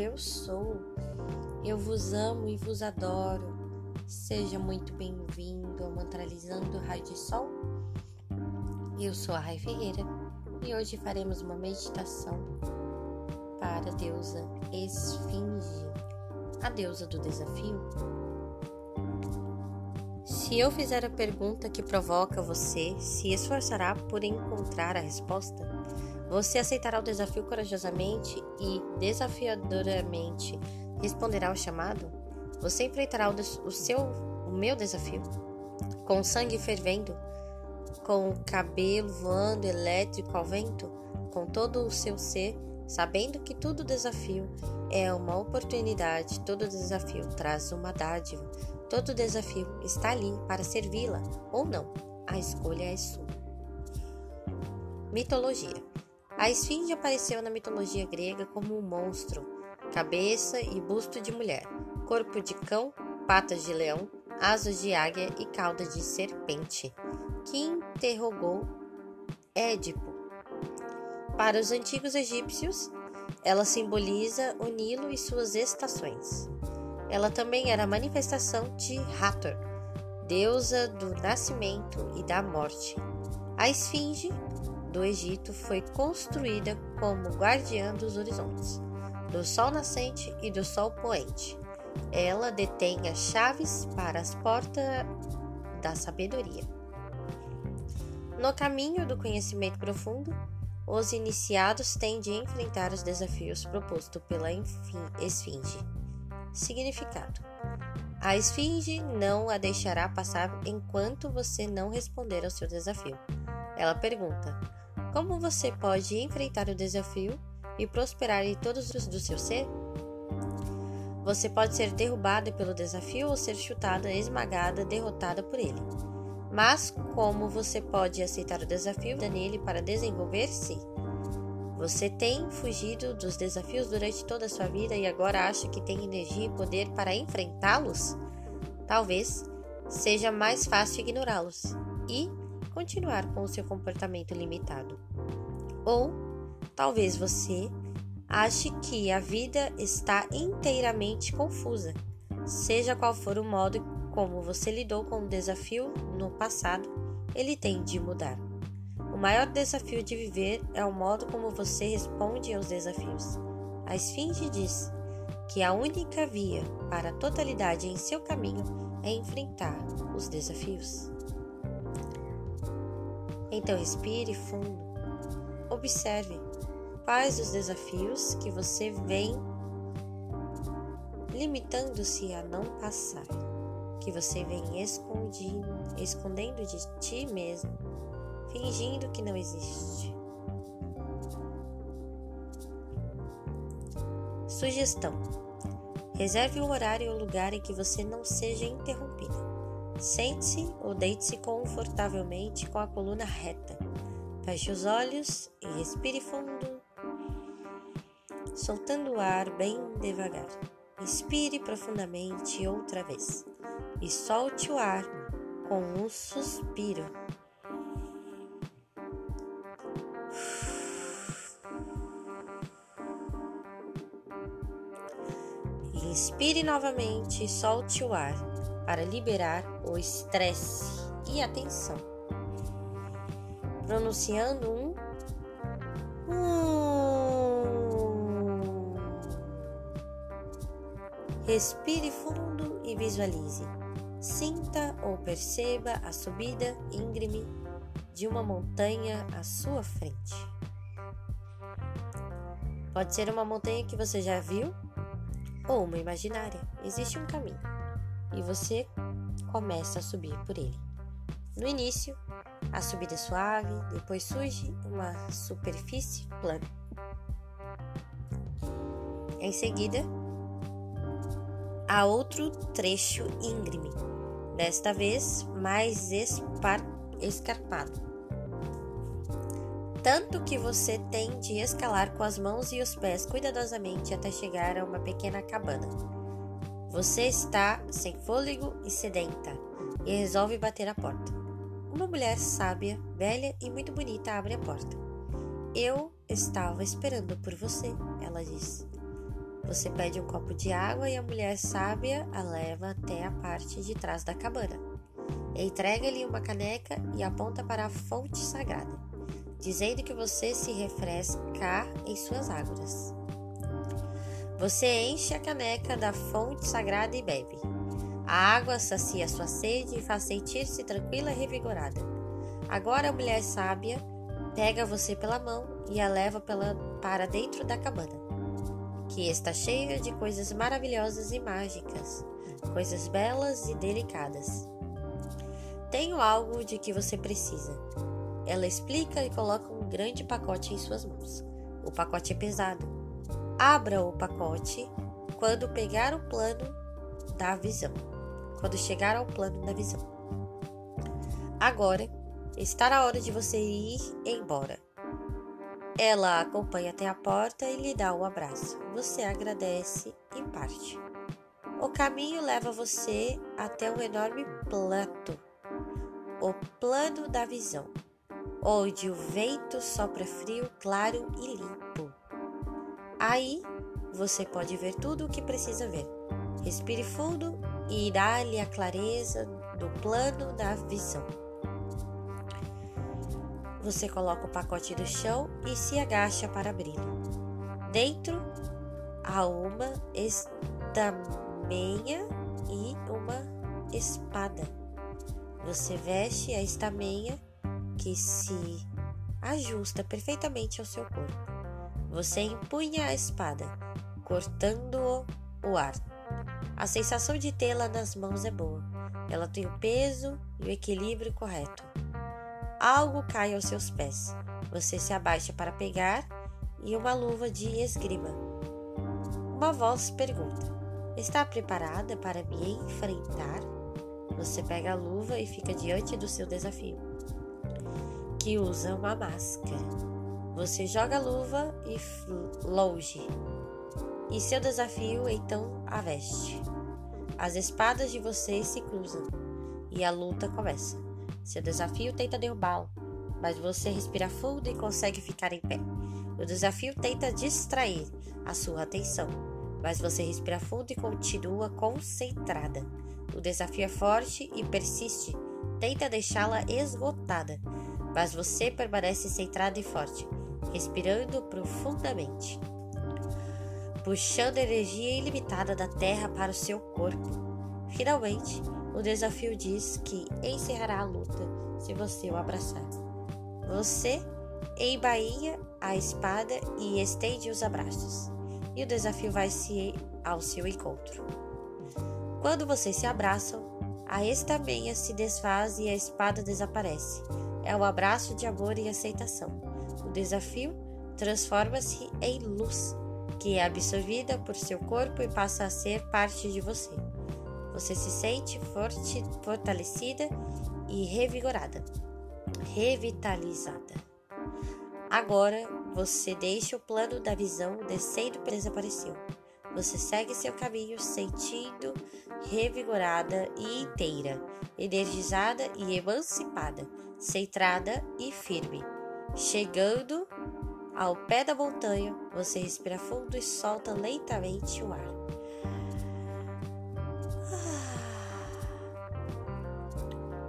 eu sou. Eu vos amo e vos adoro. Seja muito bem-vindo ao Mantralizando Raio de Sol. Eu sou a Rai Ferreira e hoje faremos uma meditação para a deusa Esfinge, a deusa do desafio. Se eu fizer a pergunta que provoca você, se esforçará por encontrar a resposta? Você aceitará o desafio corajosamente e desafiadoramente responderá ao chamado? Você enfrentará o, o seu, o meu desafio? Com sangue fervendo? Com o cabelo voando elétrico ao vento? Com todo o seu ser, sabendo que todo desafio é uma oportunidade, todo desafio traz uma dádiva, todo desafio está ali para servi-la ou não. A escolha é sua. Mitologia. A esfinge apareceu na mitologia grega como um monstro, cabeça e busto de mulher, corpo de cão, patas de leão, asas de águia e cauda de serpente, que interrogou Édipo. Para os antigos egípcios, ela simboliza o Nilo e suas estações. Ela também era a manifestação de Hathor, deusa do nascimento e da morte. A esfinge do Egito foi construída como guardiã dos horizontes, do sol nascente e do sol poente. Ela detém as chaves para as portas da sabedoria. No caminho do conhecimento profundo, os iniciados têm de enfrentar os desafios propostos pela esfinge. Significado: A esfinge não a deixará passar enquanto você não responder ao seu desafio. Ela pergunta: Como você pode enfrentar o desafio e prosperar em todos os do seu ser? Você pode ser derrubada pelo desafio ou ser chutada, esmagada, derrotada por ele. Mas como você pode aceitar o desafio nele para desenvolver-se? Você tem fugido dos desafios durante toda a sua vida e agora acha que tem energia e poder para enfrentá-los? Talvez seja mais fácil ignorá-los e continuar com o seu comportamento limitado. Ou talvez você ache que a vida está inteiramente confusa. Seja qual for o modo como você lidou com o desafio no passado, ele tem de mudar. O maior desafio de viver é o modo como você responde aos desafios. A Esfinge diz que a única via para a totalidade em seu caminho é enfrentar os desafios. Então respire fundo, observe Quais os desafios que você vem limitando-se a não passar, que você vem escondendo de ti mesmo, fingindo que não existe. Sugestão: reserve um horário um lugar em que você não seja interrompida. Sente-se ou deite-se confortavelmente com a coluna reta. Feche os olhos e respire fundo soltando o ar bem devagar. Inspire profundamente outra vez e solte o ar com um suspiro. Inspire novamente e solte o ar para liberar o estresse e a tensão. Pronunciando um Respire fundo e visualize. Sinta ou perceba a subida íngreme de uma montanha à sua frente. Pode ser uma montanha que você já viu ou uma imaginária. Existe um caminho e você começa a subir por ele. No início, a subida é suave, depois surge uma superfície plana. Em seguida, a outro trecho íngreme, desta vez mais escarpado. Tanto que você tem de escalar com as mãos e os pés cuidadosamente até chegar a uma pequena cabana. Você está sem fôlego e sedenta e resolve bater a porta. Uma mulher sábia, velha e muito bonita abre a porta. Eu estava esperando por você, ela diz. Você pede um copo de água e a mulher sábia a leva até a parte de trás da cabana. Entrega-lhe uma caneca e aponta para a fonte sagrada, dizendo que você se refresca em suas águas. Você enche a caneca da fonte sagrada e bebe. A água sacia sua sede e faz sentir-se tranquila e revigorada. Agora a mulher sábia pega você pela mão e a leva pela, para dentro da cabana, que está cheia de coisas maravilhosas e mágicas, coisas belas e delicadas. Tenho algo de que você precisa. Ela explica e coloca um grande pacote em suas mãos. O pacote é pesado. Abra o pacote quando pegar o plano da visão. Quando chegar ao plano da visão. Agora está na hora de você ir embora. Ela acompanha até a porta e lhe dá um abraço. Você agradece e parte. O caminho leva você até um enorme plato o plano da visão, onde o vento sopra frio, claro e limpo. Aí você pode ver tudo o que precisa ver. Respire fundo e irá-lhe a clareza do plano da visão. Você coloca o pacote no chão e se agacha para abri-lo. Dentro há uma estamenha e uma espada. Você veste a estamenha que se ajusta perfeitamente ao seu corpo. Você empunha a espada, cortando o ar. A sensação de tê-la nas mãos é boa. Ela tem o peso e o equilíbrio correto. Algo cai aos seus pés. Você se abaixa para pegar e uma luva de esgrima. Uma voz pergunta: Está preparada para me enfrentar? Você pega a luva e fica diante do seu desafio, que usa uma máscara. Você joga a luva e longe, e seu desafio então a veste. As espadas de vocês se cruzam e a luta começa. Seu desafio tenta derrubá-lo, mas você respira fundo e consegue ficar em pé. O desafio tenta distrair a sua atenção, mas você respira fundo e continua concentrada. O desafio é forte e persiste. Tenta deixá-la esgotada, mas você permanece centrado e forte, respirando profundamente, puxando energia ilimitada da terra para o seu corpo. Finalmente, o desafio diz que encerrará a luta se você o abraçar. Você embainha a espada e estende os abraços, e o desafio vai se ao seu encontro. Quando vocês se abraçam, a estamenha se desfaz e a espada desaparece. É um abraço de amor e aceitação. O desafio transforma-se em luz, que é absorvida por seu corpo e passa a ser parte de você. Você se sente forte, fortalecida e revigorada, revitalizada. Agora você deixa o plano da visão descendo e desapareceu. Você segue seu caminho sentindo revigorada e inteira, energizada e emancipada, centrada e firme. Chegando ao pé da montanha, você respira fundo e solta lentamente o ar.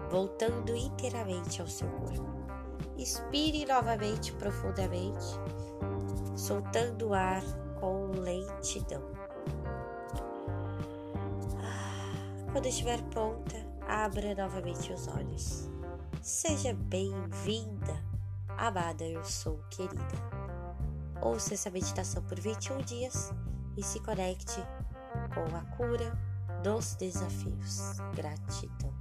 Voltando inteiramente ao seu corpo. Inspire novamente profundamente, soltando o ar com lentidão. Ah, quando estiver pronta, abra novamente os olhos. Seja bem-vinda, amada, eu sou querida. Ouça essa meditação por 21 dias e se conecte com a cura dos desafios. Gratidão.